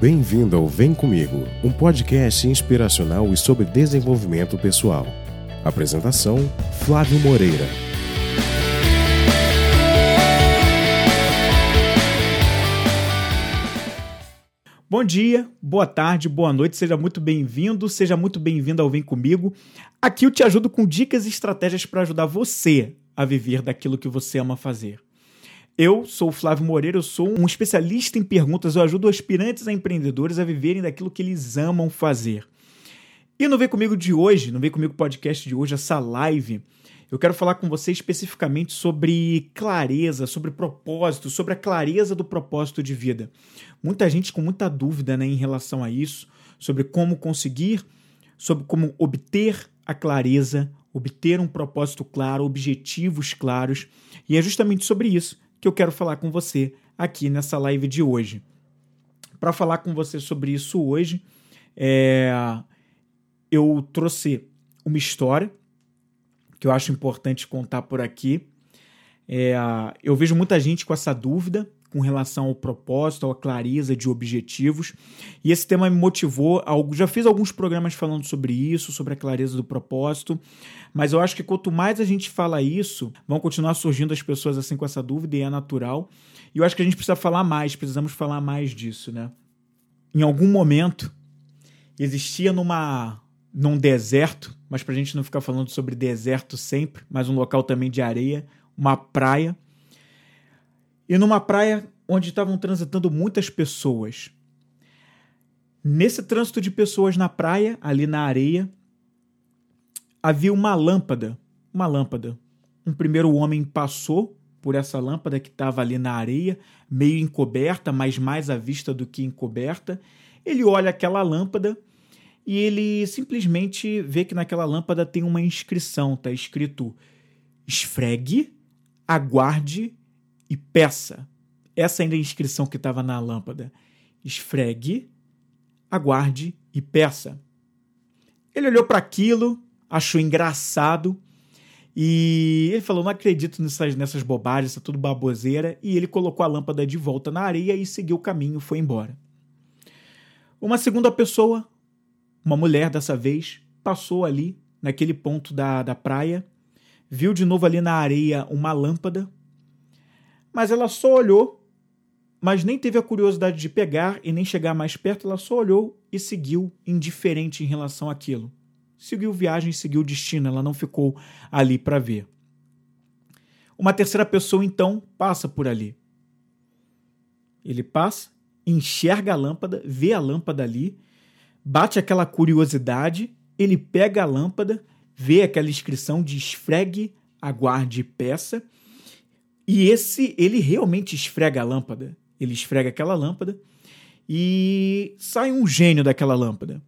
Bem-vindo ao Vem Comigo, um podcast inspiracional e sobre desenvolvimento pessoal. Apresentação: Flávio Moreira. Bom dia, boa tarde, boa noite, seja muito bem-vindo, seja muito bem-vindo ao Vem Comigo. Aqui eu te ajudo com dicas e estratégias para ajudar você a viver daquilo que você ama fazer. Eu sou o Flávio Moreira, eu sou um especialista em perguntas, eu ajudo aspirantes a empreendedores a viverem daquilo que eles amam fazer. E no Vem Comigo de hoje, no Vem Comigo podcast de hoje, essa live, eu quero falar com você especificamente sobre clareza, sobre propósito, sobre a clareza do propósito de vida. Muita gente com muita dúvida né, em relação a isso, sobre como conseguir, sobre como obter a clareza, obter um propósito claro, objetivos claros. E é justamente sobre isso que eu quero falar com você aqui nessa live de hoje. Para falar com você sobre isso hoje, é, eu trouxe uma história que eu acho importante contar por aqui. É, eu vejo muita gente com essa dúvida com relação ao propósito, à clareza de objetivos. E esse tema me motivou. Já fiz alguns programas falando sobre isso, sobre a clareza do propósito. Mas eu acho que quanto mais a gente fala isso, vão continuar surgindo as pessoas assim com essa dúvida e é natural. E eu acho que a gente precisa falar mais, precisamos falar mais disso, né? Em algum momento existia numa num deserto, mas para a gente não ficar falando sobre deserto sempre, mas um local também de areia, uma praia e numa praia onde estavam transitando muitas pessoas. Nesse trânsito de pessoas na praia, ali na areia, havia uma lâmpada. Uma lâmpada. Um primeiro homem passou por essa lâmpada que estava ali na areia, meio encoberta, mas mais à vista do que encoberta. Ele olha aquela lâmpada e ele simplesmente vê que naquela lâmpada tem uma inscrição, está escrito: esfregue, aguarde e peça. Essa ainda é a inscrição que estava na lâmpada. Esfregue, aguarde e peça. Ele olhou para aquilo, achou engraçado e ele falou: Não acredito nessas, nessas bobagens, isso é tudo baboseira. E ele colocou a lâmpada de volta na areia e seguiu o caminho, foi embora. Uma segunda pessoa, uma mulher dessa vez, passou ali, naquele ponto da, da praia, viu de novo ali na areia uma lâmpada mas ela só olhou, mas nem teve a curiosidade de pegar e nem chegar mais perto, ela só olhou e seguiu indiferente em relação àquilo. Seguiu viagem, seguiu destino, ela não ficou ali para ver. Uma terceira pessoa então passa por ali. Ele passa, enxerga a lâmpada, vê a lâmpada ali, bate aquela curiosidade, ele pega a lâmpada, vê aquela inscrição de esfregue, aguarde peça e esse, ele realmente esfrega a lâmpada. Ele esfrega aquela lâmpada e sai um gênio daquela lâmpada.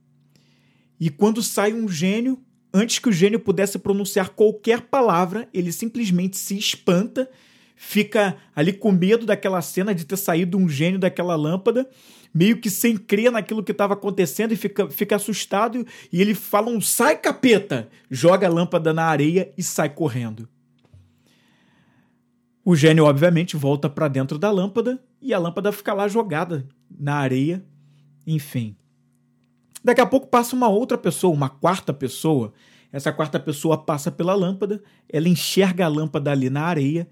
E quando sai um gênio, antes que o gênio pudesse pronunciar qualquer palavra, ele simplesmente se espanta, fica ali com medo daquela cena de ter saído um gênio daquela lâmpada, meio que sem crer naquilo que estava acontecendo e fica, fica assustado. E ele fala um sai capeta, joga a lâmpada na areia e sai correndo. O gênio, obviamente, volta para dentro da lâmpada e a lâmpada fica lá jogada na areia. Enfim. Daqui a pouco passa uma outra pessoa, uma quarta pessoa. Essa quarta pessoa passa pela lâmpada, ela enxerga a lâmpada ali na areia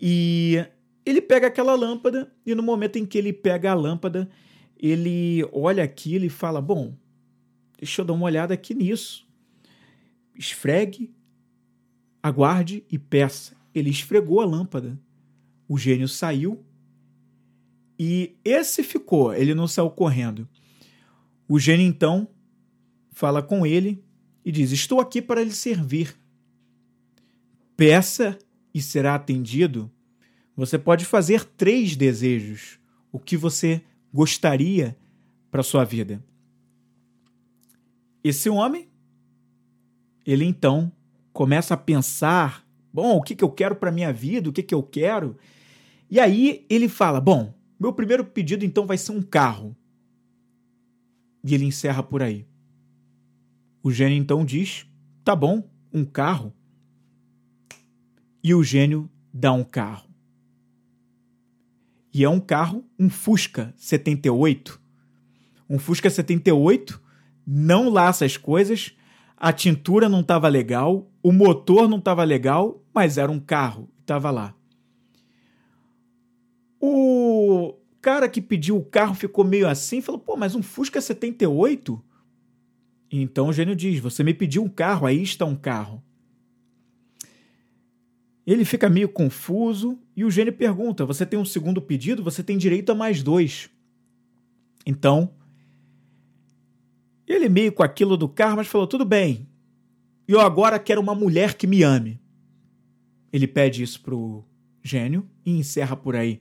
e ele pega aquela lâmpada e no momento em que ele pega a lâmpada, ele olha aquilo e fala: Bom, deixa eu dar uma olhada aqui nisso. Esfregue, aguarde e peça. Ele esfregou a lâmpada. O gênio saiu e esse ficou, ele não saiu correndo. O gênio então fala com ele e diz: Estou aqui para lhe servir. Peça e será atendido. Você pode fazer três desejos. O que você gostaria para sua vida? Esse homem, ele então começa a pensar Bom, o que, que eu quero para minha vida? O que, que eu quero? E aí ele fala: Bom, meu primeiro pedido então vai ser um carro. E ele encerra por aí. O gênio então diz: Tá bom, um carro. E o gênio dá um carro. E é um carro, um Fusca 78. Um Fusca 78 não laça as coisas, a tintura não estava legal, o motor não estava legal, mas era um carro, estava lá. O cara que pediu o carro ficou meio assim, falou: pô, mas um Fusca 78? Então o gênio diz: você me pediu um carro, aí está um carro. Ele fica meio confuso e o gênio pergunta: Você tem um segundo pedido? Você tem direito a mais dois. Então, ele meio com aquilo do carro, mas falou: Tudo bem, eu agora quero uma mulher que me ame. Ele pede isso pro gênio e encerra por aí.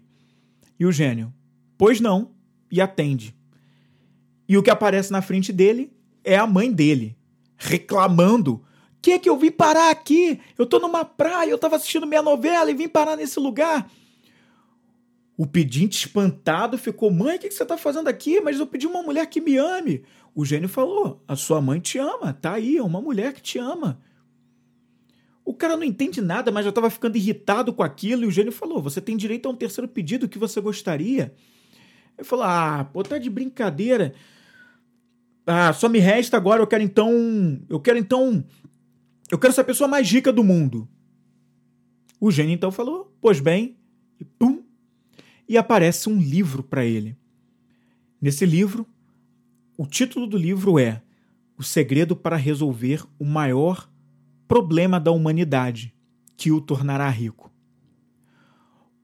E o gênio, pois não, e atende. E o que aparece na frente dele é a mãe dele, reclamando que é que eu vim parar aqui? Eu tô numa praia, eu tava assistindo minha novela e vim parar nesse lugar. O pedinte espantado ficou: Mãe, o que, você tá fazendo aqui? Mas eu pedi uma mulher que me ame. O gênio falou: A sua mãe te ama, tá aí, é uma mulher que te ama. O cara não entende nada, mas já estava ficando irritado com aquilo. E o gênio falou: Você tem direito a um terceiro pedido que você gostaria. Ele falou: Ah, pô, tá de brincadeira. Ah, só me resta agora. Eu quero então. Eu quero então eu quero ser a pessoa mais rica do mundo. O gênio então falou: Pois bem, e pum, e aparece um livro para ele. Nesse livro, o título do livro é O Segredo para Resolver o Maior Problema da Humanidade, que o tornará rico.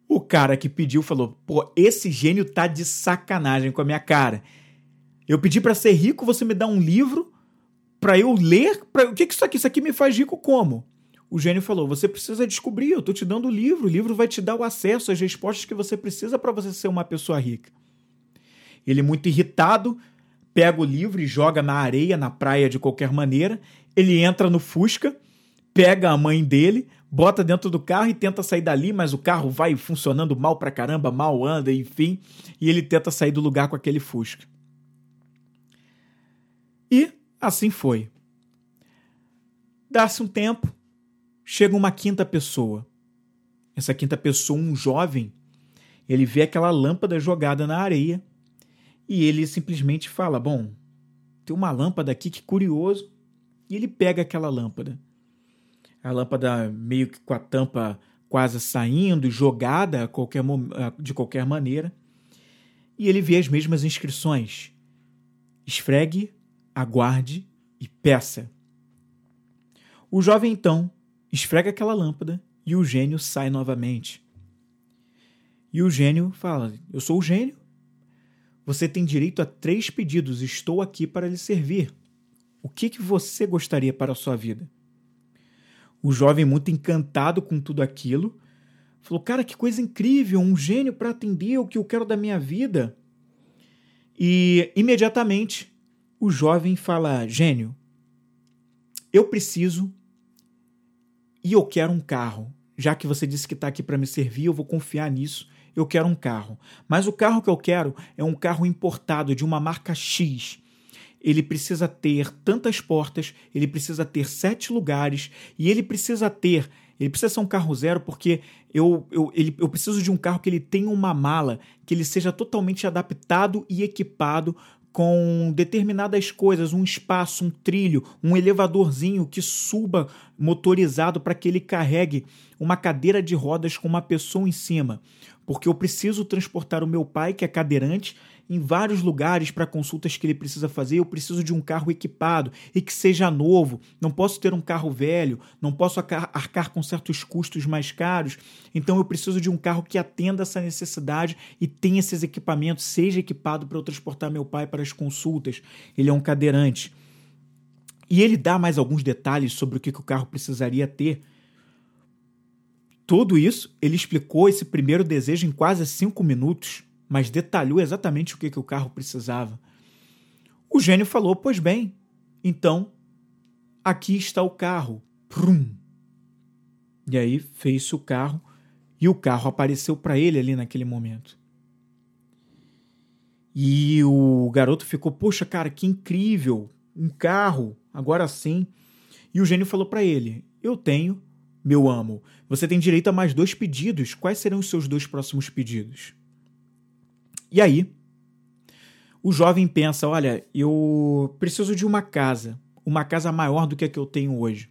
O cara que pediu falou: Pô, esse gênio tá de sacanagem com a minha cara. Eu pedi para ser rico, você me dá um livro para eu ler, pra, o que, que isso aqui? Isso aqui me faz rico como? O gênio falou: você precisa descobrir, eu estou te dando o livro, o livro vai te dar o acesso às respostas que você precisa para você ser uma pessoa rica. Ele, muito irritado, pega o livro e joga na areia, na praia de qualquer maneira. Ele entra no Fusca, pega a mãe dele, bota dentro do carro e tenta sair dali, mas o carro vai funcionando mal pra caramba, mal anda, enfim, e ele tenta sair do lugar com aquele Fusca. E Assim foi. Dá-se um tempo, chega uma quinta pessoa. Essa quinta pessoa, um jovem, ele vê aquela lâmpada jogada na areia e ele simplesmente fala: Bom, tem uma lâmpada aqui, que curioso. E ele pega aquela lâmpada. A lâmpada meio que com a tampa quase saindo, jogada qualquer, de qualquer maneira. E ele vê as mesmas inscrições: esfregue aguarde e peça. O jovem então esfrega aquela lâmpada e o gênio sai novamente. E o gênio fala: Eu sou o gênio. Você tem direito a três pedidos. Estou aqui para lhe servir. O que, que você gostaria para a sua vida? O jovem, muito encantado com tudo aquilo, falou: Cara, que coisa incrível! Um gênio para atender o que eu quero da minha vida. E imediatamente o jovem fala: Gênio, eu preciso e eu quero um carro. Já que você disse que está aqui para me servir, eu vou confiar nisso. Eu quero um carro. Mas o carro que eu quero é um carro importado de uma marca X. Ele precisa ter tantas portas, ele precisa ter sete lugares e ele precisa ter ele precisa ser um carro zero porque eu, eu, ele, eu preciso de um carro que ele tenha uma mala, que ele seja totalmente adaptado e equipado com determinadas coisas, um espaço, um trilho, um elevadorzinho que suba motorizado para que ele carregue uma cadeira de rodas com uma pessoa em cima. Porque eu preciso transportar o meu pai, que é cadeirante, em vários lugares para consultas que ele precisa fazer. Eu preciso de um carro equipado e que seja novo. Não posso ter um carro velho, não posso arcar com certos custos mais caros. Então eu preciso de um carro que atenda essa necessidade e tenha esses equipamentos, seja equipado para eu transportar meu pai para as consultas. Ele é um cadeirante. E ele dá mais alguns detalhes sobre o que, que o carro precisaria ter. Tudo isso, ele explicou esse primeiro desejo em quase cinco minutos mas detalhou exatamente o que, que o carro precisava. O gênio falou: Pois bem, então aqui está o carro. Prum. E aí fez-se o carro e o carro apareceu para ele ali naquele momento. E o garoto ficou: Poxa, cara, que incrível! Um carro, agora sim. E o gênio falou para ele: Eu tenho, meu amo. Você tem direito a mais dois pedidos. Quais serão os seus dois próximos pedidos? E aí, o jovem pensa: olha, eu preciso de uma casa, uma casa maior do que a que eu tenho hoje.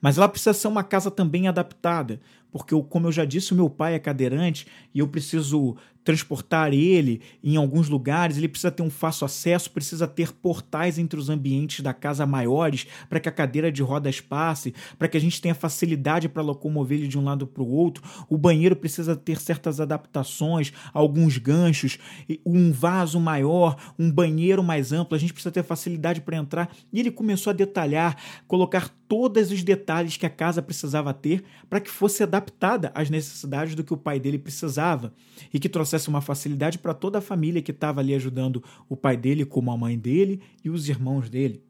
Mas ela precisa ser uma casa também adaptada, porque, eu, como eu já disse, o meu pai é cadeirante e eu preciso transportar ele em alguns lugares, ele precisa ter um fácil acesso, precisa ter portais entre os ambientes da casa maiores para que a cadeira de rodas passe, para que a gente tenha facilidade para locomover ele de um lado para o outro. O banheiro precisa ter certas adaptações, alguns ganchos, um vaso maior, um banheiro mais amplo, a gente precisa ter facilidade para entrar. E ele começou a detalhar, colocar todos os detalhes que a casa precisava ter para que fosse adaptada às necessidades do que o pai dele precisava e que trouxesse trouxesse uma facilidade para toda a família que estava ali ajudando o pai dele, como a mãe dele e os irmãos dele.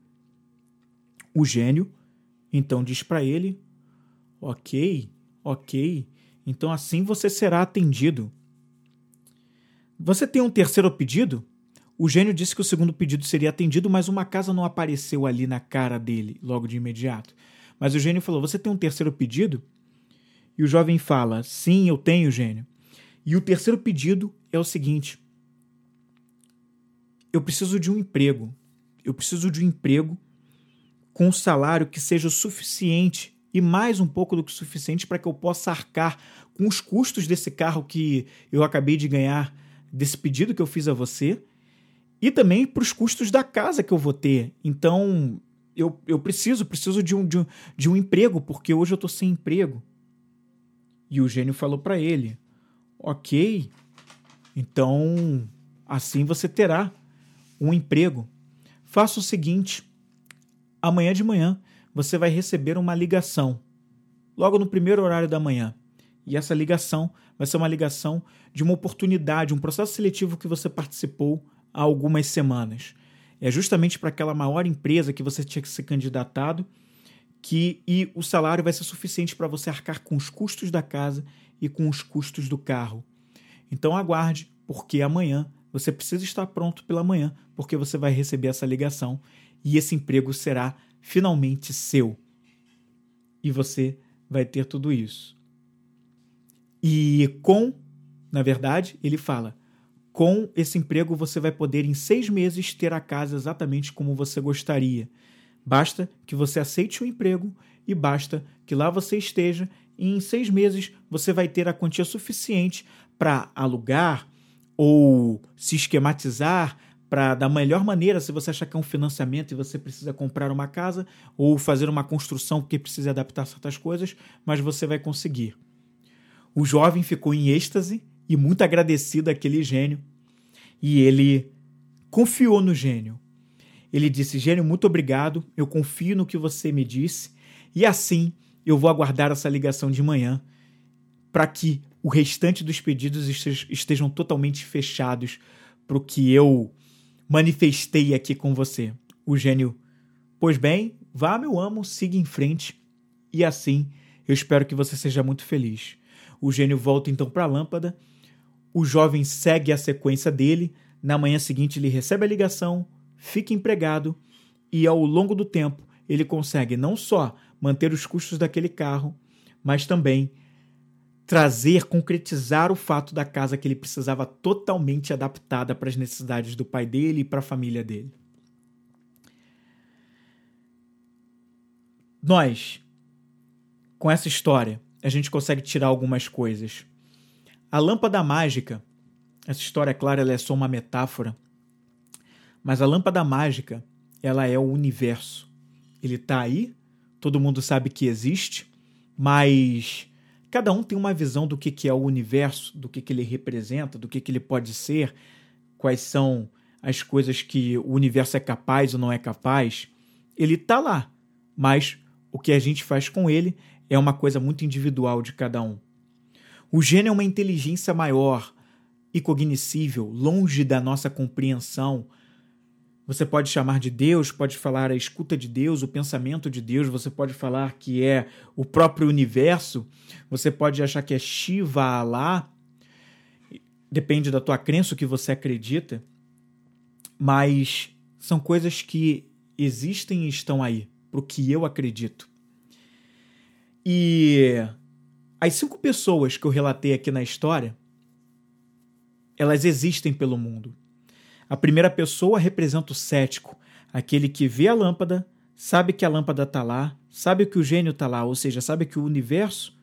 O gênio então diz para ele: Ok, ok, então assim você será atendido. Você tem um terceiro pedido? O gênio disse que o segundo pedido seria atendido, mas uma casa não apareceu ali na cara dele logo de imediato. Mas o gênio falou: Você tem um terceiro pedido? E o jovem fala: Sim, eu tenho, gênio. E o terceiro pedido é o seguinte: eu preciso de um emprego. Eu preciso de um emprego com um salário que seja o suficiente e mais um pouco do que suficiente para que eu possa arcar com os custos desse carro que eu acabei de ganhar, desse pedido que eu fiz a você, e também para os custos da casa que eu vou ter. Então, eu, eu preciso, preciso de um, de, um, de um emprego, porque hoje eu estou sem emprego. E o gênio falou para ele: Ok, então assim você terá um emprego. Faça o seguinte: amanhã de manhã você vai receber uma ligação, logo no primeiro horário da manhã. E essa ligação vai ser uma ligação de uma oportunidade, um processo seletivo que você participou há algumas semanas. É justamente para aquela maior empresa que você tinha que ser candidatado que e o salário vai ser suficiente para você arcar com os custos da casa e com os custos do carro. Então aguarde, porque amanhã você precisa estar pronto pela manhã, porque você vai receber essa ligação e esse emprego será finalmente seu. E você vai ter tudo isso. E com, na verdade, ele fala: com esse emprego você vai poder em seis meses ter a casa exatamente como você gostaria. Basta que você aceite o emprego e basta que lá você esteja e em seis meses você vai ter a quantia suficiente para alugar ou se esquematizar para da melhor maneira, se você achar que é um financiamento e você precisa comprar uma casa ou fazer uma construção porque precisa adaptar certas coisas, mas você vai conseguir. O jovem ficou em êxtase e muito agradecido àquele gênio. E ele confiou no gênio. Ele disse: Gênio, muito obrigado, eu confio no que você me disse, e assim eu vou aguardar essa ligação de manhã para que o restante dos pedidos estejam totalmente fechados para o que eu manifestei aqui com você. O gênio, pois bem, vá, meu amo, siga em frente e assim eu espero que você seja muito feliz. O gênio volta então para a lâmpada, o jovem segue a sequência dele, na manhã seguinte ele recebe a ligação, fica empregado e ao longo do tempo ele consegue não só manter os custos daquele carro, mas também trazer, concretizar o fato da casa que ele precisava totalmente adaptada para as necessidades do pai dele e para a família dele. Nós, com essa história, a gente consegue tirar algumas coisas. A lâmpada mágica, essa história, é claro, ela é só uma metáfora, mas a lâmpada mágica, ela é o universo. Ele está aí, todo mundo sabe que existe, mas Cada um tem uma visão do que, que é o universo, do que, que ele representa, do que, que ele pode ser, quais são as coisas que o universo é capaz ou não é capaz. Ele está lá, mas o que a gente faz com ele é uma coisa muito individual de cada um. O gênio é uma inteligência maior e cognoscível, longe da nossa compreensão, você pode chamar de Deus, pode falar a escuta de Deus, o pensamento de Deus, você pode falar que é o próprio universo, você pode achar que é Shiva, Alá, depende da tua crença, o que você acredita, mas são coisas que existem e estão aí, para o que eu acredito. E as cinco pessoas que eu relatei aqui na história, elas existem pelo mundo. A primeira pessoa representa o cético, aquele que vê a lâmpada, sabe que a lâmpada está lá, sabe que o gênio está lá, ou seja, sabe que o universo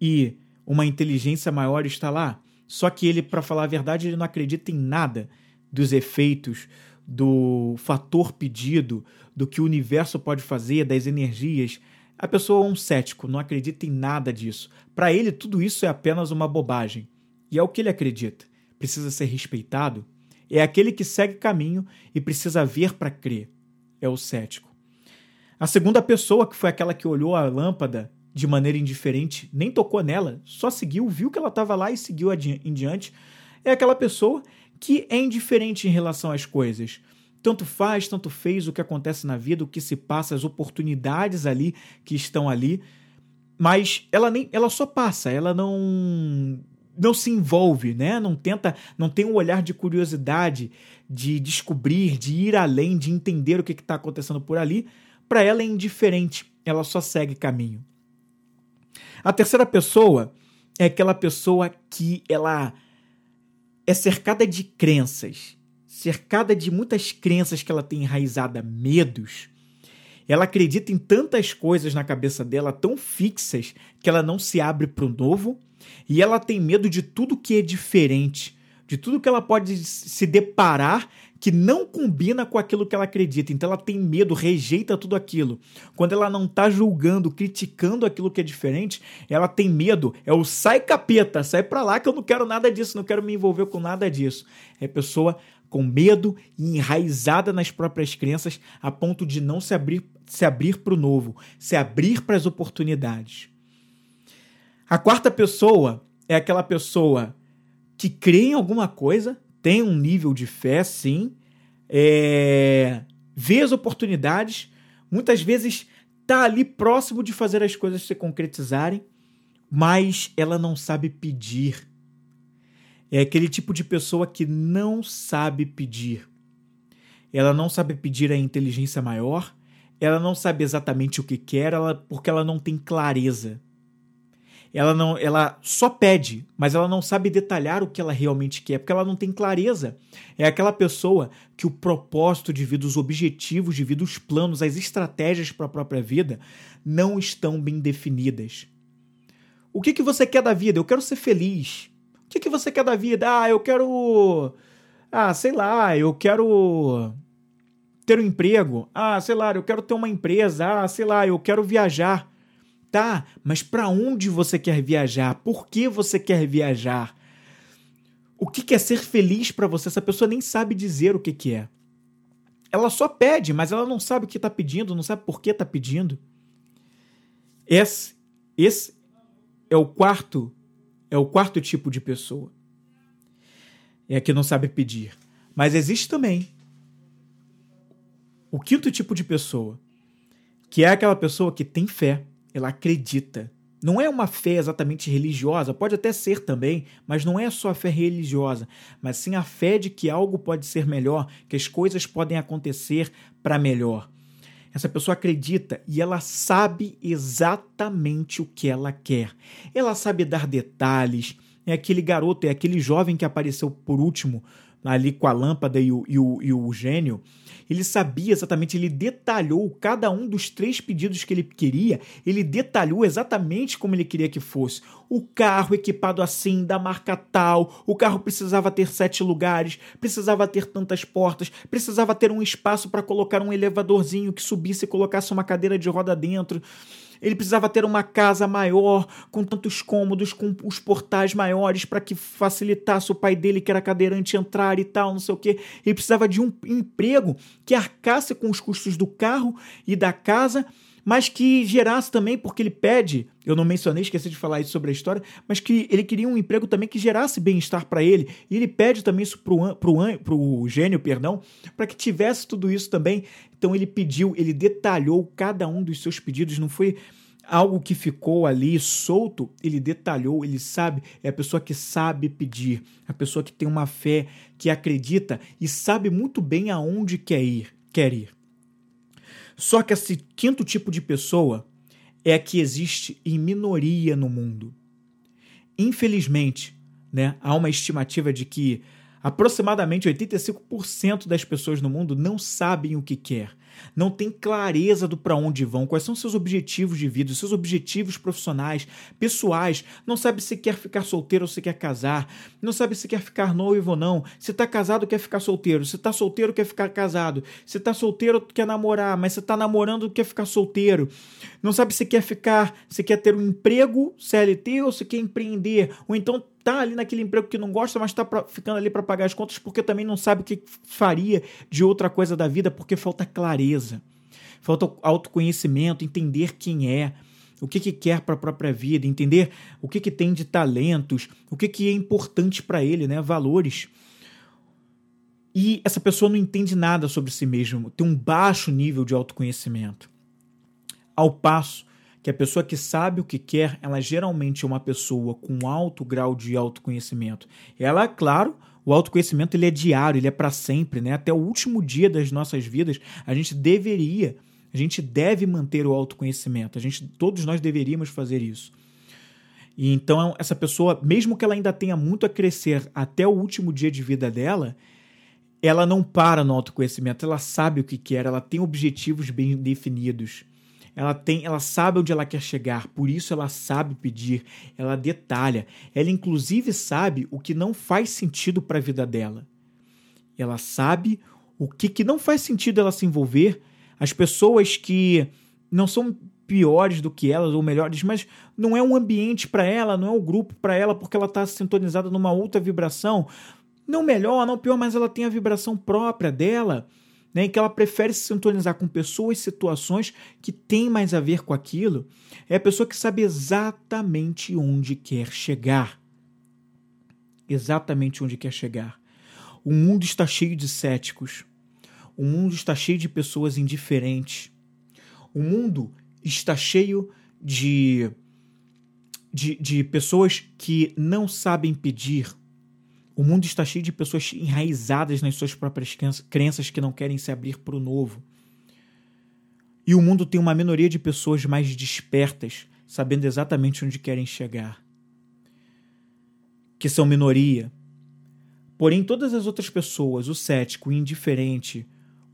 e uma inteligência maior está lá. Só que ele, para falar a verdade, ele não acredita em nada dos efeitos, do fator pedido, do que o universo pode fazer, das energias. A pessoa é um cético, não acredita em nada disso. Para ele, tudo isso é apenas uma bobagem. E é o que ele acredita. Precisa ser respeitado. É aquele que segue caminho e precisa ver para crer. É o cético. A segunda pessoa, que foi aquela que olhou a lâmpada de maneira indiferente, nem tocou nela, só seguiu, viu que ela estava lá e seguiu em diante, é aquela pessoa que é indiferente em relação às coisas. Tanto faz, tanto fez o que acontece na vida, o que se passa, as oportunidades ali que estão ali, mas ela nem ela só passa, ela não não se envolve, né? Não tenta, não tem um olhar de curiosidade, de descobrir, de ir além, de entender o que está acontecendo por ali. Para ela é indiferente, ela só segue caminho. A terceira pessoa é aquela pessoa que ela é cercada de crenças, cercada de muitas crenças que ela tem enraizada, medos. Ela acredita em tantas coisas na cabeça dela, tão fixas, que ela não se abre para o novo e ela tem medo de tudo que é diferente, de tudo que ela pode se deparar que não combina com aquilo que ela acredita. Então ela tem medo, rejeita tudo aquilo. Quando ela não está julgando, criticando aquilo que é diferente, ela tem medo. É o sai capeta, sai para lá que eu não quero nada disso, não quero me envolver com nada disso. É pessoa com medo e enraizada nas próprias crenças a ponto de não se abrir se abrir para o novo, se abrir para as oportunidades. A quarta pessoa é aquela pessoa que crê em alguma coisa, tem um nível de fé, sim, é, vê as oportunidades, muitas vezes está ali próximo de fazer as coisas se concretizarem, mas ela não sabe pedir. É aquele tipo de pessoa que não sabe pedir. Ela não sabe pedir a inteligência maior, ela não sabe exatamente o que quer, ela, porque ela não tem clareza ela não, ela só pede, mas ela não sabe detalhar o que ela realmente quer, porque ela não tem clareza. É aquela pessoa que o propósito de vida, os objetivos de vida, os planos, as estratégias para a própria vida não estão bem definidas. O que, que você quer da vida? Eu quero ser feliz. O que, que você quer da vida? Ah, eu quero. Ah, sei lá, eu quero ter um emprego. Ah, sei lá, eu quero ter uma empresa. Ah, sei lá, eu quero viajar. Tá, mas para onde você quer viajar? Por que você quer viajar? O que é ser feliz para você? Essa pessoa nem sabe dizer o que, que é. Ela só pede, mas ela não sabe o que está pedindo, não sabe por que está pedindo. Esse, esse é o quarto, é o quarto tipo de pessoa. É a que não sabe pedir. Mas existe também o quinto tipo de pessoa, que é aquela pessoa que tem fé, ela acredita. Não é uma fé exatamente religiosa, pode até ser também, mas não é só a fé religiosa, mas sim a fé de que algo pode ser melhor, que as coisas podem acontecer para melhor. Essa pessoa acredita e ela sabe exatamente o que ela quer. Ela sabe dar detalhes. É aquele garoto, é aquele jovem que apareceu por último ali com a lâmpada e o, e o, e o gênio ele sabia exatamente, ele detalhou cada um dos três pedidos que ele queria, ele detalhou exatamente como ele queria que fosse. O carro equipado assim, da marca tal, o carro precisava ter sete lugares, precisava ter tantas portas, precisava ter um espaço para colocar um elevadorzinho que subisse e colocasse uma cadeira de roda dentro. Ele precisava ter uma casa maior, com tantos cômodos, com os portais maiores para que facilitasse o pai dele, que era cadeirante, entrar e tal, não sei o quê. Ele precisava de um emprego que arcasse com os custos do carro e da casa mas que gerasse também, porque ele pede, eu não mencionei, esqueci de falar isso sobre a história, mas que ele queria um emprego também que gerasse bem-estar para ele, e ele pede também isso pro, pro gênio, perdão, para que tivesse tudo isso também. Então ele pediu, ele detalhou cada um dos seus pedidos, não foi algo que ficou ali solto, ele detalhou, ele sabe, é a pessoa que sabe pedir, a pessoa que tem uma fé, que acredita e sabe muito bem aonde quer ir, quer ir. Só que esse quinto tipo de pessoa é a que existe em minoria no mundo. Infelizmente, né, há uma estimativa de que Aproximadamente 85% das pessoas no mundo não sabem o que quer, não têm clareza do para onde vão, quais são seus objetivos de vida, seus objetivos profissionais, pessoais, não sabe se quer ficar solteiro ou se quer casar, não sabe se quer ficar noivo ou não, se está casado quer ficar solteiro, se está solteiro quer ficar casado, se está solteiro quer namorar, mas se está namorando quer ficar solteiro, não sabe se quer ficar, se quer ter um emprego CLT ou se quer empreender, ou então tá ali naquele emprego que não gosta, mas tá pra, ficando ali para pagar as contas porque também não sabe o que faria de outra coisa da vida, porque falta clareza, falta autoconhecimento, entender quem é, o que, que quer para a própria vida, entender o que, que tem de talentos, o que, que é importante para ele, né? Valores. E essa pessoa não entende nada sobre si mesmo, tem um baixo nível de autoconhecimento. Ao passo que a pessoa que sabe o que quer, ela geralmente é uma pessoa com alto grau de autoconhecimento. Ela, claro, o autoconhecimento ele é diário, ele é para sempre, né? Até o último dia das nossas vidas, a gente deveria, a gente deve manter o autoconhecimento. A gente, todos nós deveríamos fazer isso. E então essa pessoa, mesmo que ela ainda tenha muito a crescer até o último dia de vida dela, ela não para no autoconhecimento, ela sabe o que quer, ela tem objetivos bem definidos ela tem, ela sabe onde ela quer chegar, por isso ela sabe pedir, ela detalha, ela inclusive sabe o que não faz sentido para a vida dela. Ela sabe o que, que não faz sentido ela se envolver, as pessoas que não são piores do que elas ou melhores, mas não é um ambiente para ela, não é um grupo para ela porque ela está sintonizada numa outra vibração, não melhor, não pior, mas ela tem a vibração própria dela né, em que ela prefere se sintonizar com pessoas e situações que têm mais a ver com aquilo, é a pessoa que sabe exatamente onde quer chegar. Exatamente onde quer chegar. O mundo está cheio de céticos. O mundo está cheio de pessoas indiferentes. O mundo está cheio de, de, de pessoas que não sabem pedir, o mundo está cheio de pessoas enraizadas nas suas próprias crenças que não querem se abrir para o novo. E o mundo tem uma minoria de pessoas mais despertas, sabendo exatamente onde querem chegar. Que são minoria. Porém, todas as outras pessoas, o cético, o indiferente,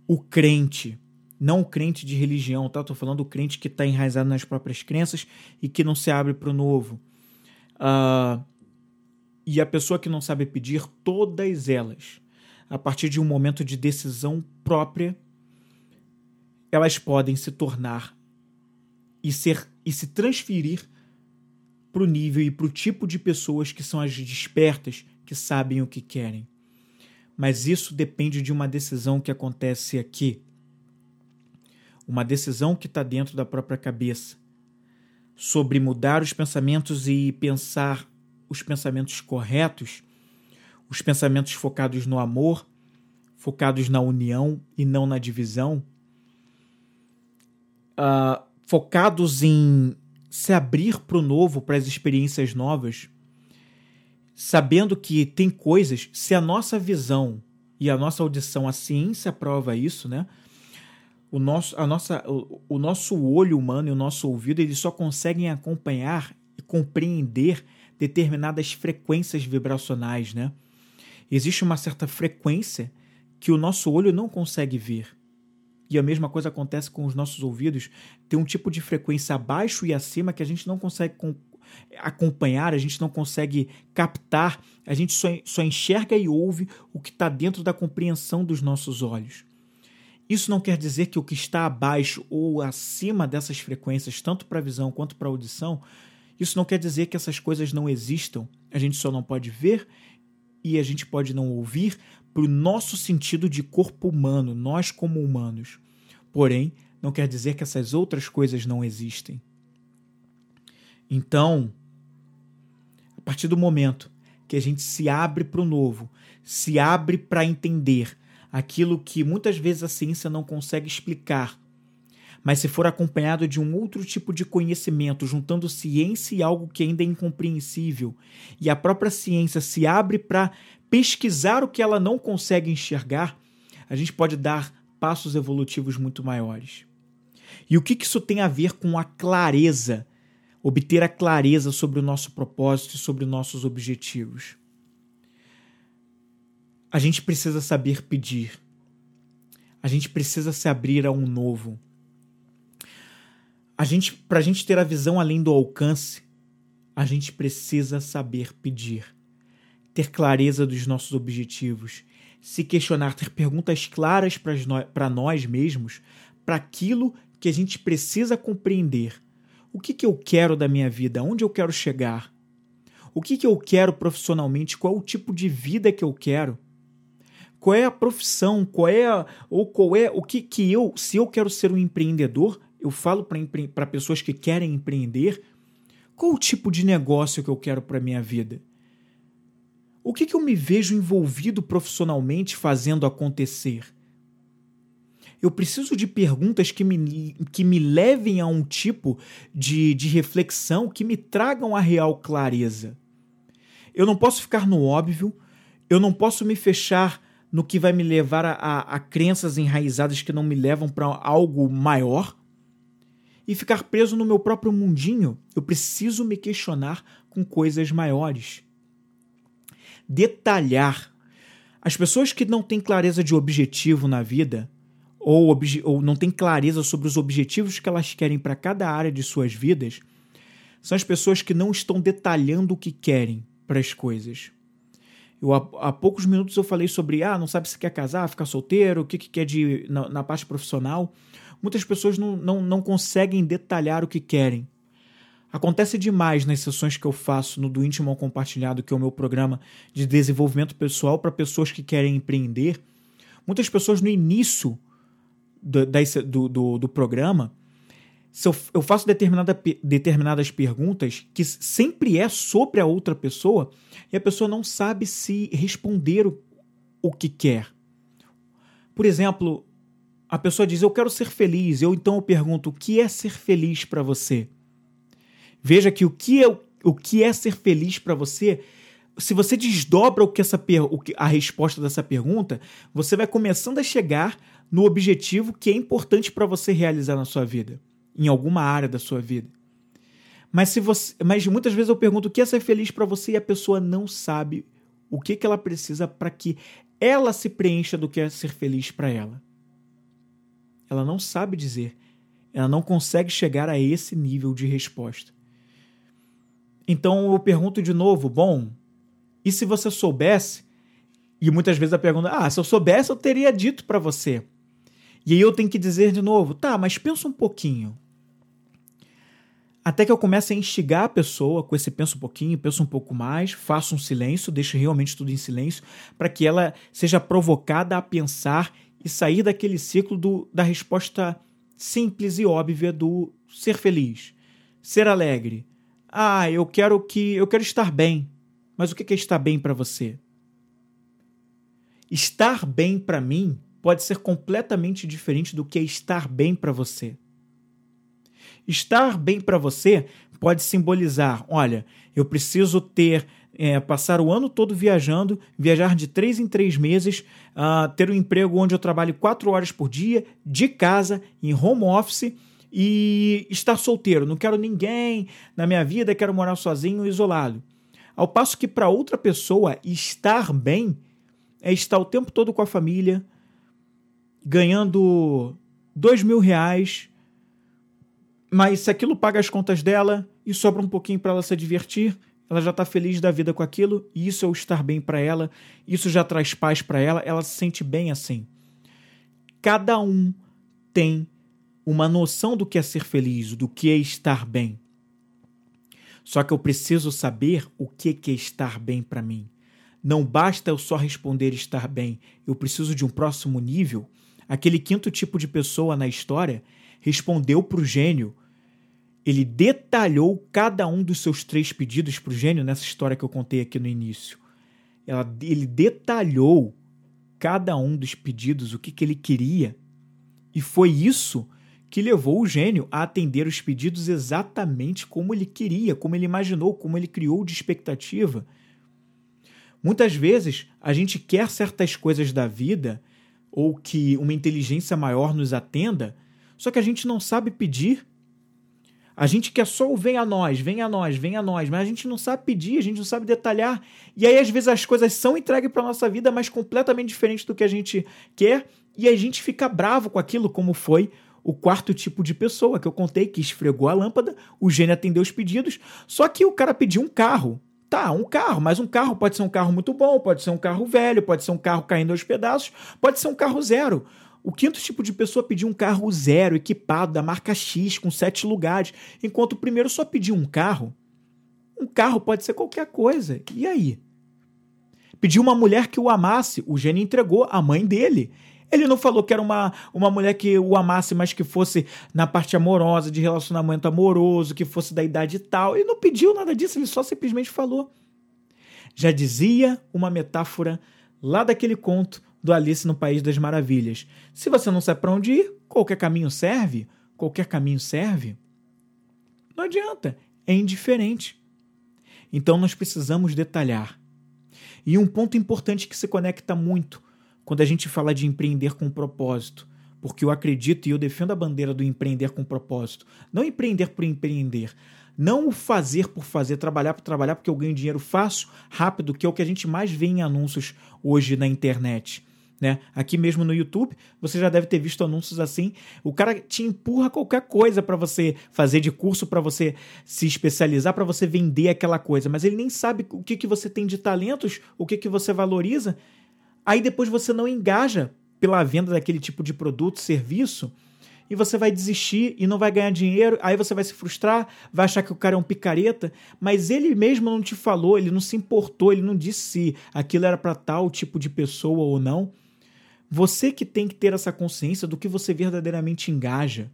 o crente, não o crente de religião, tá? Estou falando do crente que está enraizado nas próprias crenças e que não se abre para o novo. Uh, e a pessoa que não sabe pedir, todas elas, a partir de um momento de decisão própria, elas podem se tornar e ser e se transferir para o nível e para o tipo de pessoas que são as despertas, que sabem o que querem. Mas isso depende de uma decisão que acontece aqui. Uma decisão que está dentro da própria cabeça sobre mudar os pensamentos e pensar os pensamentos corretos, os pensamentos focados no amor, focados na união e não na divisão, uh, focados em se abrir para o novo, para as experiências novas, sabendo que tem coisas, se a nossa visão e a nossa audição, a ciência prova isso, né? O nosso, a nossa, o, o nosso olho humano e o nosso ouvido, eles só conseguem acompanhar e compreender determinadas frequências vibracionais, né? Existe uma certa frequência que o nosso olho não consegue ver. E a mesma coisa acontece com os nossos ouvidos. Tem um tipo de frequência abaixo e acima que a gente não consegue acompanhar, a gente não consegue captar, a gente só, só enxerga e ouve o que está dentro da compreensão dos nossos olhos. Isso não quer dizer que o que está abaixo ou acima dessas frequências, tanto para a visão quanto para a audição, isso não quer dizer que essas coisas não existam, a gente só não pode ver e a gente pode não ouvir para o nosso sentido de corpo humano, nós como humanos. Porém, não quer dizer que essas outras coisas não existem. Então, a partir do momento que a gente se abre para o novo, se abre para entender aquilo que muitas vezes a ciência não consegue explicar, mas se for acompanhado de um outro tipo de conhecimento, juntando ciência e algo que ainda é incompreensível, e a própria ciência se abre para pesquisar o que ela não consegue enxergar, a gente pode dar passos evolutivos muito maiores. E o que isso tem a ver com a clareza, obter a clareza sobre o nosso propósito e sobre nossos objetivos? a gente precisa saber pedir. A gente precisa se abrir a um novo. A gente, para a gente ter a visão além do alcance, a gente precisa saber pedir, ter clareza dos nossos objetivos, se questionar, ter perguntas claras para nós mesmos, para aquilo que a gente precisa compreender. O que, que eu quero da minha vida? Onde eu quero chegar? O que, que eu quero profissionalmente? Qual é o tipo de vida que eu quero? Qual é a profissão? Qual é a, ou qual é o que, que eu, se eu quero ser um empreendedor, eu falo para pessoas que querem empreender, qual o tipo de negócio que eu quero para minha vida? O que, que eu me vejo envolvido profissionalmente fazendo acontecer? Eu preciso de perguntas que me, que me levem a um tipo de, de reflexão que me tragam a real clareza. Eu não posso ficar no óbvio, eu não posso me fechar no que vai me levar a, a, a crenças enraizadas que não me levam para algo maior e ficar preso no meu próprio mundinho. Eu preciso me questionar com coisas maiores. Detalhar. As pessoas que não têm clareza de objetivo na vida, ou, ou não têm clareza sobre os objetivos que elas querem para cada área de suas vidas, são as pessoas que não estão detalhando o que querem para as coisas. Eu, há, há, poucos minutos eu falei sobre, ah, não sabe se quer casar, ficar solteiro, o que, que quer de, na, na parte profissional. Muitas pessoas não, não, não conseguem detalhar o que querem. Acontece demais nas sessões que eu faço no Do Íntimo ao Compartilhado, que é o meu programa de desenvolvimento pessoal para pessoas que querem empreender. Muitas pessoas no início do, do, do, do programa se eu, eu faço determinada, determinadas perguntas que sempre é sobre a outra pessoa e a pessoa não sabe se responder o, o que quer. Por exemplo, a pessoa diz: Eu quero ser feliz. Eu então eu pergunto: O que é ser feliz para você? Veja que o que é, o que é ser feliz para você se você desdobra o que essa o que, a resposta dessa pergunta, você vai começando a chegar no objetivo que é importante para você realizar na sua vida em alguma área da sua vida. Mas se você, mas muitas vezes eu pergunto o que é ser feliz para você e a pessoa não sabe o que, que ela precisa para que ela se preencha do que é ser feliz para ela. Ela não sabe dizer. Ela não consegue chegar a esse nível de resposta. Então eu pergunto de novo, bom, e se você soubesse? E muitas vezes a pergunta, ah, se eu soubesse eu teria dito para você. E aí eu tenho que dizer de novo, tá, mas pensa um pouquinho. Até que eu comece a instigar a pessoa com esse penso um pouquinho, penso um pouco mais, faço um silêncio, deixo realmente tudo em silêncio, para que ela seja provocada a pensar e sair daquele ciclo do, da resposta simples e óbvia do ser feliz, ser alegre. Ah, eu quero que eu quero estar bem. Mas o que é estar bem para você? Estar bem para mim pode ser completamente diferente do que é estar bem para você. Estar bem para você pode simbolizar: olha, eu preciso ter. É, passar o ano todo viajando, viajar de três em três meses, uh, ter um emprego onde eu trabalho quatro horas por dia, de casa, em home office e estar solteiro. Não quero ninguém na minha vida, quero morar sozinho, isolado. Ao passo que para outra pessoa, estar bem é estar o tempo todo com a família, ganhando dois mil reais, mas se aquilo paga as contas dela e sobra um pouquinho para ela se divertir, ela já está feliz da vida com aquilo, e isso é o estar bem para ela, isso já traz paz para ela, ela se sente bem assim. Cada um tem uma noção do que é ser feliz, do que é estar bem. Só que eu preciso saber o que é estar bem para mim. Não basta eu só responder estar bem, eu preciso de um próximo nível. Aquele quinto tipo de pessoa na história respondeu para o gênio. Ele detalhou cada um dos seus três pedidos para o gênio nessa história que eu contei aqui no início. Ela, ele detalhou cada um dos pedidos, o que, que ele queria. E foi isso que levou o gênio a atender os pedidos exatamente como ele queria, como ele imaginou, como ele criou de expectativa. Muitas vezes a gente quer certas coisas da vida ou que uma inteligência maior nos atenda só que a gente não sabe pedir. A gente quer só o vem a nós, vem a nós, vem a nós, mas a gente não sabe pedir, a gente não sabe detalhar. E aí, às vezes, as coisas são entregues para nossa vida, mas completamente diferente do que a gente quer, e a gente fica bravo com aquilo, como foi o quarto tipo de pessoa que eu contei que esfregou a lâmpada, o gênio atendeu os pedidos, só que o cara pediu um carro. Tá, um carro, mas um carro pode ser um carro muito bom, pode ser um carro velho, pode ser um carro caindo aos pedaços, pode ser um carro zero. O quinto tipo de pessoa pediu um carro zero, equipado, da marca X, com sete lugares, enquanto o primeiro só pediu um carro. Um carro pode ser qualquer coisa. E aí? Pediu uma mulher que o amasse, o gênio entregou a mãe dele. Ele não falou que era uma, uma mulher que o amasse, mas que fosse na parte amorosa, de relacionamento amoroso, que fosse da idade tal. Ele não pediu nada disso, ele só simplesmente falou. Já dizia uma metáfora lá daquele conto do Alice no País das Maravilhas. Se você não sabe para onde ir, qualquer caminho serve. Qualquer caminho serve. Não adianta, é indiferente. Então nós precisamos detalhar. E um ponto importante que se conecta muito quando a gente fala de empreender com propósito, porque eu acredito e eu defendo a bandeira do empreender com propósito. Não empreender por empreender, não o fazer por fazer, trabalhar por trabalhar, porque eu ganho dinheiro fácil, rápido, que é o que a gente mais vê em anúncios hoje na internet. Né? Aqui mesmo no YouTube, você já deve ter visto anúncios assim. O cara te empurra qualquer coisa para você fazer de curso, para você se especializar, para você vender aquela coisa, mas ele nem sabe o que, que você tem de talentos, o que, que você valoriza. Aí depois você não engaja pela venda daquele tipo de produto, serviço, e você vai desistir e não vai ganhar dinheiro, aí você vai se frustrar, vai achar que o cara é um picareta, mas ele mesmo não te falou, ele não se importou, ele não disse se aquilo era para tal tipo de pessoa ou não. Você que tem que ter essa consciência do que você verdadeiramente engaja.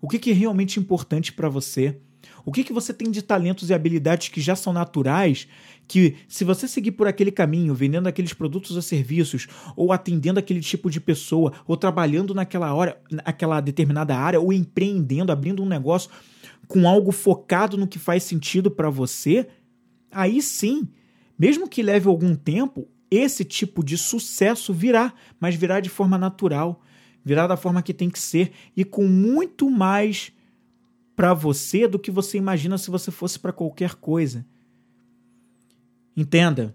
O que, que é realmente importante para você. O que, que você tem de talentos e habilidades que já são naturais, que se você seguir por aquele caminho, vendendo aqueles produtos ou serviços, ou atendendo aquele tipo de pessoa, ou trabalhando naquela hora, naquela determinada área, ou empreendendo, abrindo um negócio com algo focado no que faz sentido para você, aí sim, mesmo que leve algum tempo, esse tipo de sucesso virá, mas virá de forma natural, virá da forma que tem que ser e com muito mais para você do que você imagina se você fosse para qualquer coisa. Entenda,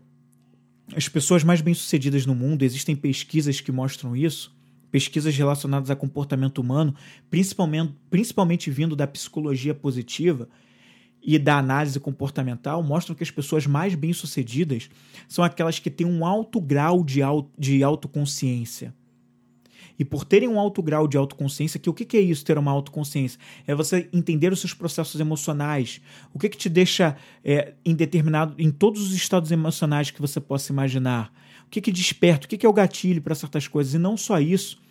as pessoas mais bem-sucedidas no mundo, existem pesquisas que mostram isso, pesquisas relacionadas a comportamento humano, principalmente, principalmente vindo da psicologia positiva, e da análise comportamental mostram que as pessoas mais bem-sucedidas são aquelas que têm um alto grau de, auto, de autoconsciência. E por terem um alto grau de autoconsciência, que o que, é isso, ter uma autoconsciência? É você entender os seus processos emocionais. O que, que te deixa é, em determinado, em todos os estados emocionais que você possa imaginar. O que, que desperta, o que, que é o gatilho para certas coisas. E não só isso,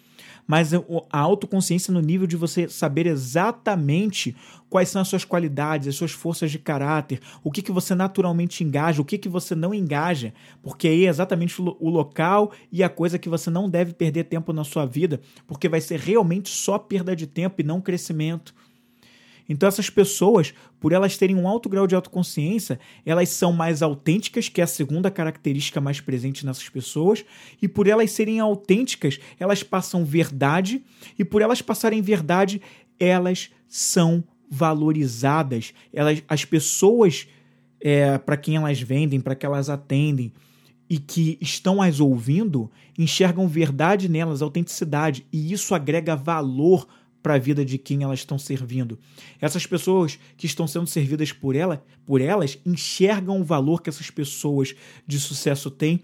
mas a autoconsciência no nível de você saber exatamente quais são as suas qualidades, as suas forças de caráter, o que, que você naturalmente engaja, o que, que você não engaja, porque aí é exatamente o local e a coisa que você não deve perder tempo na sua vida, porque vai ser realmente só perda de tempo e não crescimento. Então essas pessoas, por elas terem um alto grau de autoconsciência, elas são mais autênticas, que é a segunda característica mais presente nessas pessoas, e por elas serem autênticas, elas passam verdade, e por elas passarem verdade, elas são valorizadas. Elas, as pessoas é, para quem elas vendem, para que elas atendem e que estão as ouvindo, enxergam verdade nelas, autenticidade, e isso agrega valor para a vida de quem elas estão servindo. Essas pessoas que estão sendo servidas por ela, por elas, enxergam o valor que essas pessoas de sucesso têm,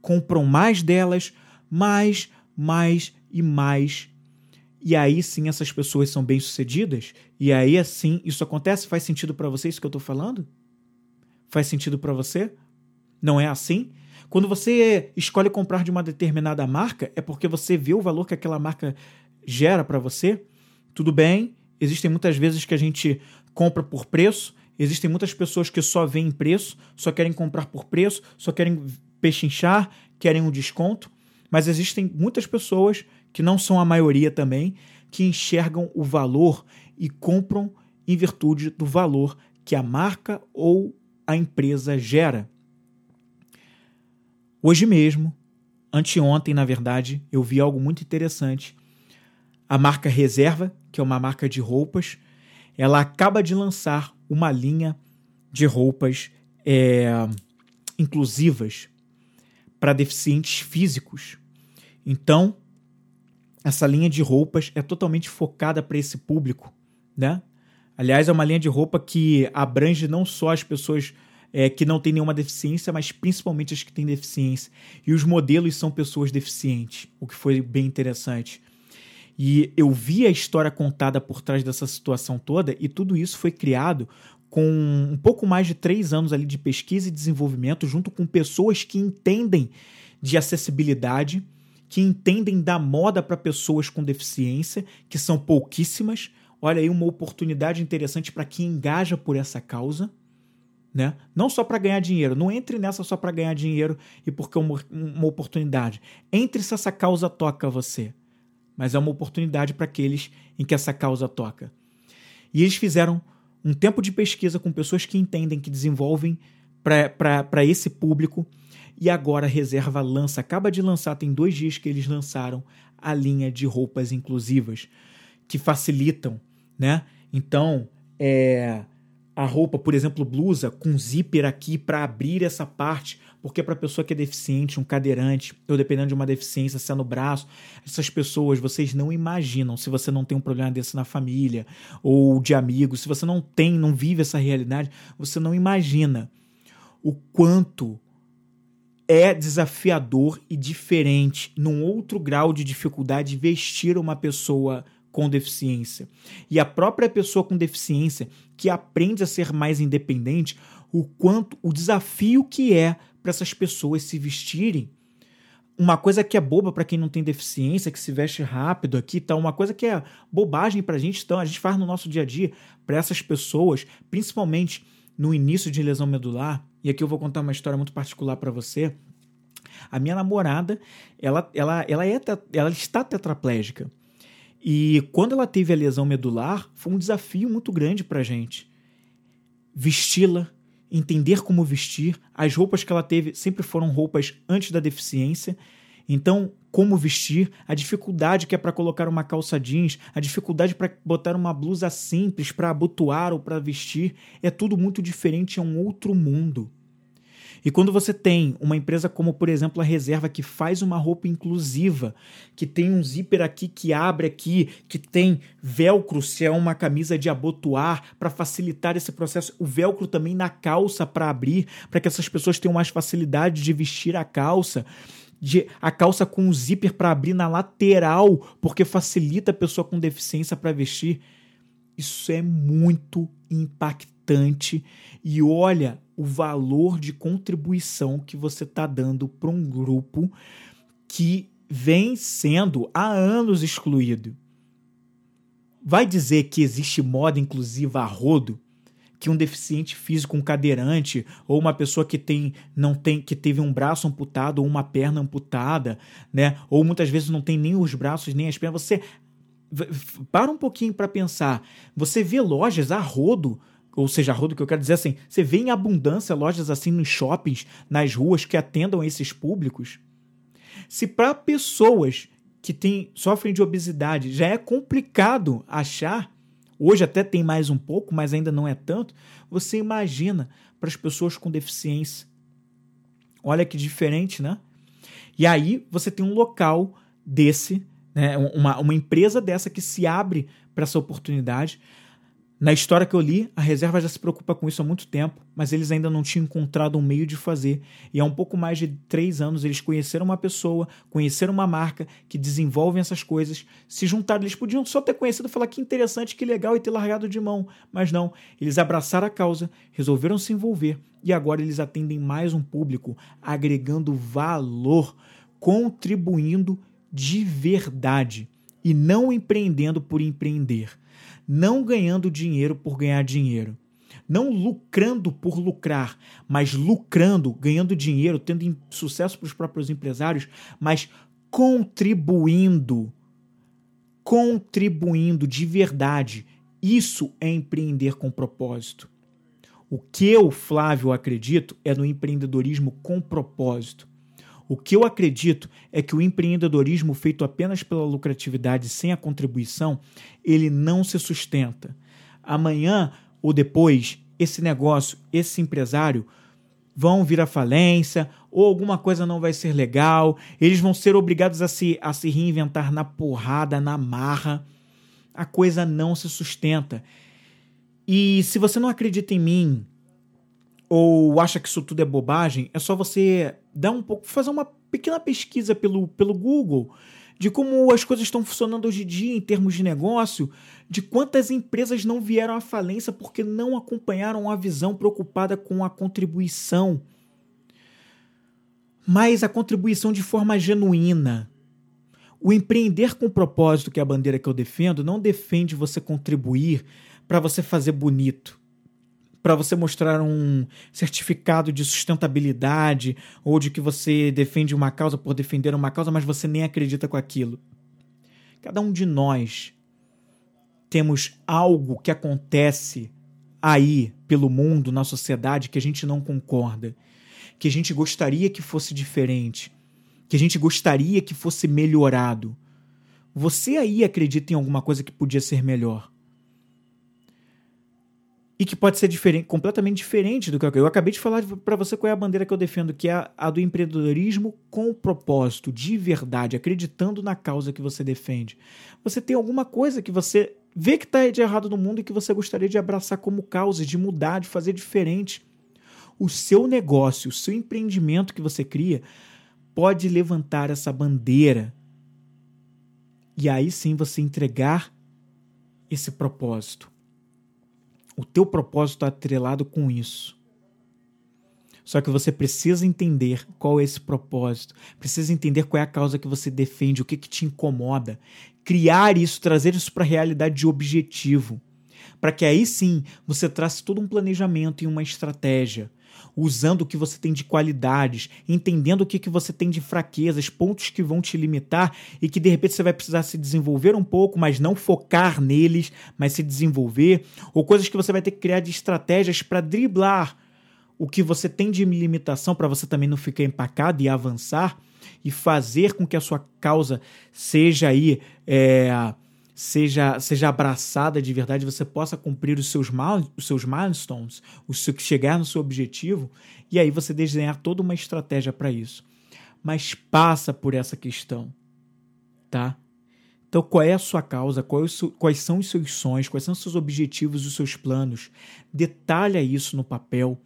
compram mais delas, mais, mais e mais. E aí sim essas pessoas são bem-sucedidas? E aí assim isso acontece? Faz sentido para você isso que eu estou falando? Faz sentido para você? Não é assim? Quando você escolhe comprar de uma determinada marca, é porque você vê o valor que aquela marca gera para você? Tudo bem, existem muitas vezes que a gente compra por preço, existem muitas pessoas que só veem preço, só querem comprar por preço, só querem pechinchar, querem um desconto, mas existem muitas pessoas, que não são a maioria também, que enxergam o valor e compram em virtude do valor que a marca ou a empresa gera. Hoje mesmo, anteontem, na verdade, eu vi algo muito interessante. A marca Reserva, que é uma marca de roupas, ela acaba de lançar uma linha de roupas é, inclusivas para deficientes físicos. Então, essa linha de roupas é totalmente focada para esse público, né? Aliás, é uma linha de roupa que abrange não só as pessoas é, que não têm nenhuma deficiência, mas principalmente as que têm deficiência. E os modelos são pessoas deficientes, o que foi bem interessante. E eu vi a história contada por trás dessa situação toda, e tudo isso foi criado com um pouco mais de três anos ali de pesquisa e desenvolvimento, junto com pessoas que entendem de acessibilidade, que entendem da moda para pessoas com deficiência, que são pouquíssimas. Olha aí uma oportunidade interessante para quem engaja por essa causa. Né? Não só para ganhar dinheiro. Não entre nessa só para ganhar dinheiro e porque é uma, uma oportunidade. Entre se essa causa toca você. Mas é uma oportunidade para aqueles em que essa causa toca. E eles fizeram um tempo de pesquisa com pessoas que entendem, que desenvolvem para esse público. E agora a Reserva lança, acaba de lançar, tem dois dias que eles lançaram a linha de roupas inclusivas que facilitam, né? Então, é, a roupa, por exemplo, blusa com zíper aqui para abrir essa parte, porque para pessoa que é deficiente, um cadeirante, ou dependendo de uma deficiência, se é no braço, essas pessoas, vocês não imaginam, se você não tem um problema desse na família ou de amigos, se você não tem, não vive essa realidade, você não imagina o quanto é desafiador e diferente, num outro grau de dificuldade, vestir uma pessoa com deficiência. E a própria pessoa com deficiência que aprende a ser mais independente, o quanto o desafio que é para essas pessoas se vestirem uma coisa que é boba para quem não tem deficiência, que se veste rápido aqui, tá? Uma coisa que é bobagem para a gente, então a gente faz no nosso dia a dia para essas pessoas, principalmente no início de lesão medular. E aqui eu vou contar uma história muito particular para você. A minha namorada, ela, ela, ela, é, ela está tetraplégica. E quando ela teve a lesão medular, foi um desafio muito grande para a gente. Vesti-la, entender como vestir. As roupas que ela teve sempre foram roupas antes da deficiência. Então, como vestir, a dificuldade que é para colocar uma calça jeans, a dificuldade para botar uma blusa simples para abotoar ou para vestir, é tudo muito diferente, é um outro mundo. E quando você tem uma empresa como, por exemplo, a Reserva, que faz uma roupa inclusiva, que tem um zíper aqui que abre aqui, que tem velcro se é uma camisa de abotoar, para facilitar esse processo, o velcro também na calça para abrir, para que essas pessoas tenham mais facilidade de vestir a calça de a calça com o zíper para abrir na lateral, porque facilita a pessoa com deficiência para vestir. Isso é muito impactante e olha o valor de contribuição que você está dando para um grupo que vem sendo há anos excluído. Vai dizer que existe moda inclusiva a rodo? Que um deficiente físico, um cadeirante, ou uma pessoa que tem não tem que teve um braço amputado ou uma perna amputada, né? Ou muitas vezes não tem nem os braços nem as pernas. Você para um pouquinho para pensar. Você vê lojas a rodo ou seja, rodo que eu quero dizer assim, você vê em abundância lojas assim nos shoppings, nas ruas que atendam esses públicos. Se para pessoas que têm, sofrem de obesidade já é complicado achar, hoje até tem mais um pouco, mas ainda não é tanto, você imagina para as pessoas com deficiência. Olha que diferente, né? E aí você tem um local desse, né, uma, uma empresa dessa que se abre para essa oportunidade. Na história que eu li, a reserva já se preocupa com isso há muito tempo, mas eles ainda não tinham encontrado um meio de fazer. E há um pouco mais de três anos eles conheceram uma pessoa, conheceram uma marca que desenvolve essas coisas, se juntaram. Eles podiam só ter conhecido e falar que interessante, que legal e ter largado de mão. Mas não, eles abraçaram a causa, resolveram se envolver e agora eles atendem mais um público, agregando valor, contribuindo de verdade e não empreendendo por empreender não ganhando dinheiro por ganhar dinheiro, não lucrando por lucrar, mas lucrando, ganhando dinheiro, tendo sucesso para os próprios empresários, mas contribuindo, contribuindo de verdade. Isso é empreender com propósito. O que eu, Flávio, acredito é no empreendedorismo com propósito. O que eu acredito é que o empreendedorismo feito apenas pela lucratividade sem a contribuição, ele não se sustenta. amanhã ou depois esse negócio, esse empresário vão vir à falência ou alguma coisa não vai ser legal, eles vão ser obrigados a se, a se reinventar na porrada, na marra. A coisa não se sustenta. E se você não acredita em mim ou acha que isso tudo é bobagem, é só você dar um pouco, fazer uma pequena pesquisa pelo, pelo Google de como as coisas estão funcionando hoje em dia em termos de negócio, de quantas empresas não vieram à falência porque não acompanharam a visão preocupada com a contribuição. Mas a contribuição de forma genuína. O empreender com propósito, que é a bandeira que eu defendo, não defende você contribuir para você fazer bonito para você mostrar um certificado de sustentabilidade ou de que você defende uma causa por defender uma causa, mas você nem acredita com aquilo. Cada um de nós temos algo que acontece aí pelo mundo, na sociedade, que a gente não concorda, que a gente gostaria que fosse diferente, que a gente gostaria que fosse melhorado. Você aí acredita em alguma coisa que podia ser melhor? E que pode ser diferente, completamente diferente do que eu, eu acabei de falar para você qual é a bandeira que eu defendo, que é a, a do empreendedorismo com propósito, de verdade, acreditando na causa que você defende. Você tem alguma coisa que você vê que está de errado no mundo e que você gostaria de abraçar como causa, de mudar, de fazer diferente. O seu negócio, o seu empreendimento que você cria pode levantar essa bandeira e aí sim você entregar esse propósito o teu propósito está atrelado com isso. Só que você precisa entender qual é esse propósito, precisa entender qual é a causa que você defende, o que, que te incomoda, criar isso, trazer isso para a realidade de objetivo, para que aí sim você trace todo um planejamento e uma estratégia, usando o que você tem de qualidades, entendendo o que, que você tem de fraquezas, pontos que vão te limitar e que de repente você vai precisar se desenvolver um pouco, mas não focar neles, mas se desenvolver, ou coisas que você vai ter que criar de estratégias para driblar o que você tem de limitação para você também não ficar empacado e avançar e fazer com que a sua causa seja aí é, seja, seja abraçada de verdade, você possa cumprir os seus, os seus milestones, o seu, chegar no seu objetivo, e aí você desenhar toda uma estratégia para isso. Mas passa por essa questão, tá? Então, qual é a sua causa? Quais são os seus sonhos? Quais são os seus objetivos e os seus planos? Detalha isso no papel.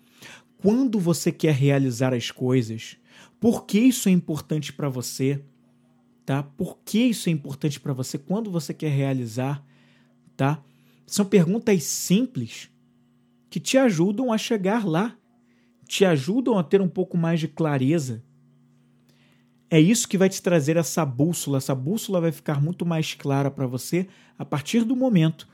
Quando você quer realizar as coisas? Por que isso é importante para você? Tá? Por que isso é importante para você? Quando você quer realizar, tá? São perguntas simples que te ajudam a chegar lá, te ajudam a ter um pouco mais de clareza. É isso que vai te trazer essa bússola. Essa bússola vai ficar muito mais clara para você a partir do momento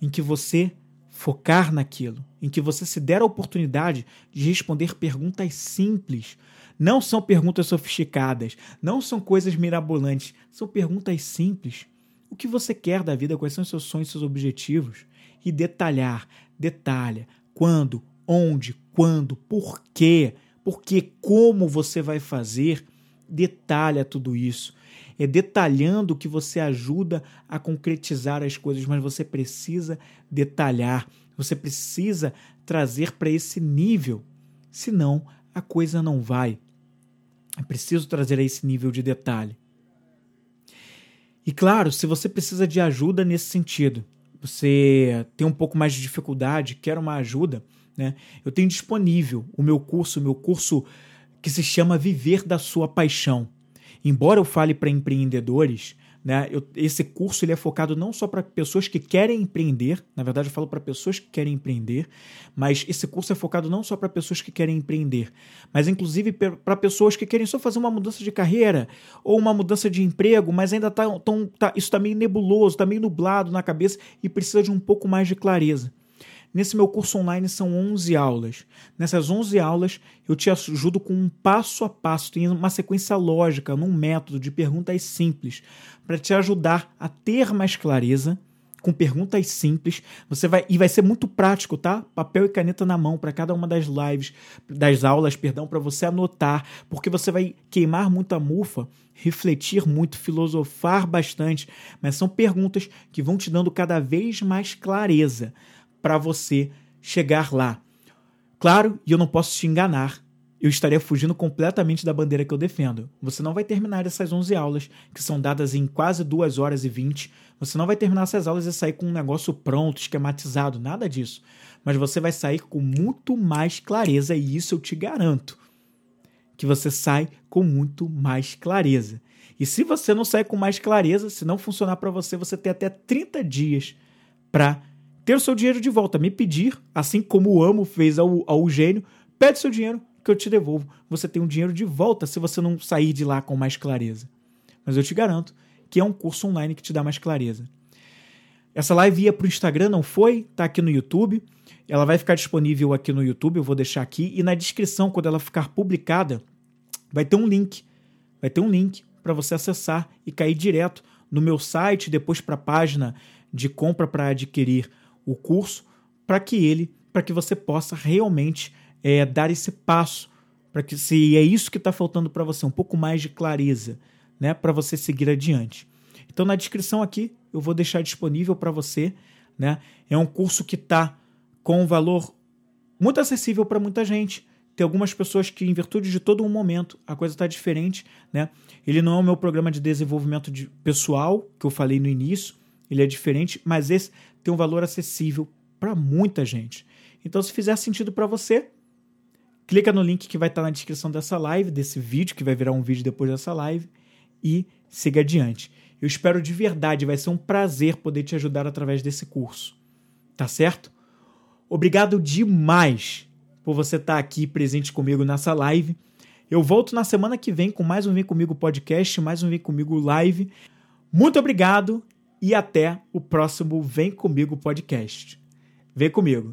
em que você focar naquilo, em que você se der a oportunidade de responder perguntas simples, não são perguntas sofisticadas, não são coisas mirabolantes, são perguntas simples. O que você quer da vida? Quais são seus sonhos, seus objetivos? E detalhar, detalha quando, onde, quando, por quê, porque como você vai fazer, detalha tudo isso. É detalhando que você ajuda a concretizar as coisas, mas você precisa detalhar, você precisa trazer para esse nível, senão a coisa não vai. É preciso trazer a esse nível de detalhe. E claro, se você precisa de ajuda nesse sentido, você tem um pouco mais de dificuldade, quer uma ajuda, né? Eu tenho disponível o meu curso, o meu curso que se chama Viver da Sua Paixão. Embora eu fale para empreendedores, né? Eu, esse curso ele é focado não só para pessoas que querem empreender, na verdade eu falo para pessoas que querem empreender, mas esse curso é focado não só para pessoas que querem empreender, mas inclusive para pessoas que querem só fazer uma mudança de carreira ou uma mudança de emprego, mas ainda tá, tão, tá isso está meio nebuloso, está meio nublado na cabeça e precisa de um pouco mais de clareza. Nesse meu curso online são 11 aulas. Nessas 11 aulas eu te ajudo com um passo a passo, tem uma sequência lógica, num método de perguntas simples, para te ajudar a ter mais clareza com perguntas simples. Você vai e vai ser muito prático, tá? Papel e caneta na mão para cada uma das lives, das aulas, perdão, para você anotar, porque você vai queimar muita mufa, refletir muito, filosofar bastante, mas são perguntas que vão te dando cada vez mais clareza para você chegar lá. Claro, e eu não posso te enganar, eu estaria fugindo completamente da bandeira que eu defendo. Você não vai terminar essas 11 aulas, que são dadas em quase 2 horas e 20. Você não vai terminar essas aulas e sair com um negócio pronto, esquematizado, nada disso. Mas você vai sair com muito mais clareza, e isso eu te garanto. Que você sai com muito mais clareza. E se você não sair com mais clareza, se não funcionar para você, você tem até 30 dias para ter o seu dinheiro de volta, me pedir, assim como o Amo fez ao, ao gênio, pede seu dinheiro, que eu te devolvo. Você tem um dinheiro de volta se você não sair de lá com mais clareza. Mas eu te garanto que é um curso online que te dá mais clareza. Essa live ia para o Instagram, não foi? Tá aqui no YouTube. Ela vai ficar disponível aqui no YouTube, eu vou deixar aqui. E na descrição, quando ela ficar publicada, vai ter um link. Vai ter um link para você acessar e cair direto no meu site, depois para a página de compra para adquirir o curso, para que ele, para que você possa realmente é, dar esse passo para que se é isso que está faltando para você, um pouco mais de clareza, né, para você seguir adiante. Então na descrição aqui eu vou deixar disponível para você, né? É um curso que está com um valor muito acessível para muita gente. Tem algumas pessoas que, em virtude de todo um momento, a coisa está diferente, né? Ele não é o meu programa de desenvolvimento de pessoal que eu falei no início, ele é diferente, mas esse tem um valor acessível para muita gente. Então, se fizer sentido para você, Clica no link que vai estar na descrição dessa live, desse vídeo, que vai virar um vídeo depois dessa live, e siga adiante. Eu espero de verdade, vai ser um prazer poder te ajudar através desse curso. Tá certo? Obrigado demais por você estar aqui presente comigo nessa live. Eu volto na semana que vem com mais um Vem Comigo podcast, mais um Vem Comigo live. Muito obrigado e até o próximo Vem Comigo podcast. Vem comigo.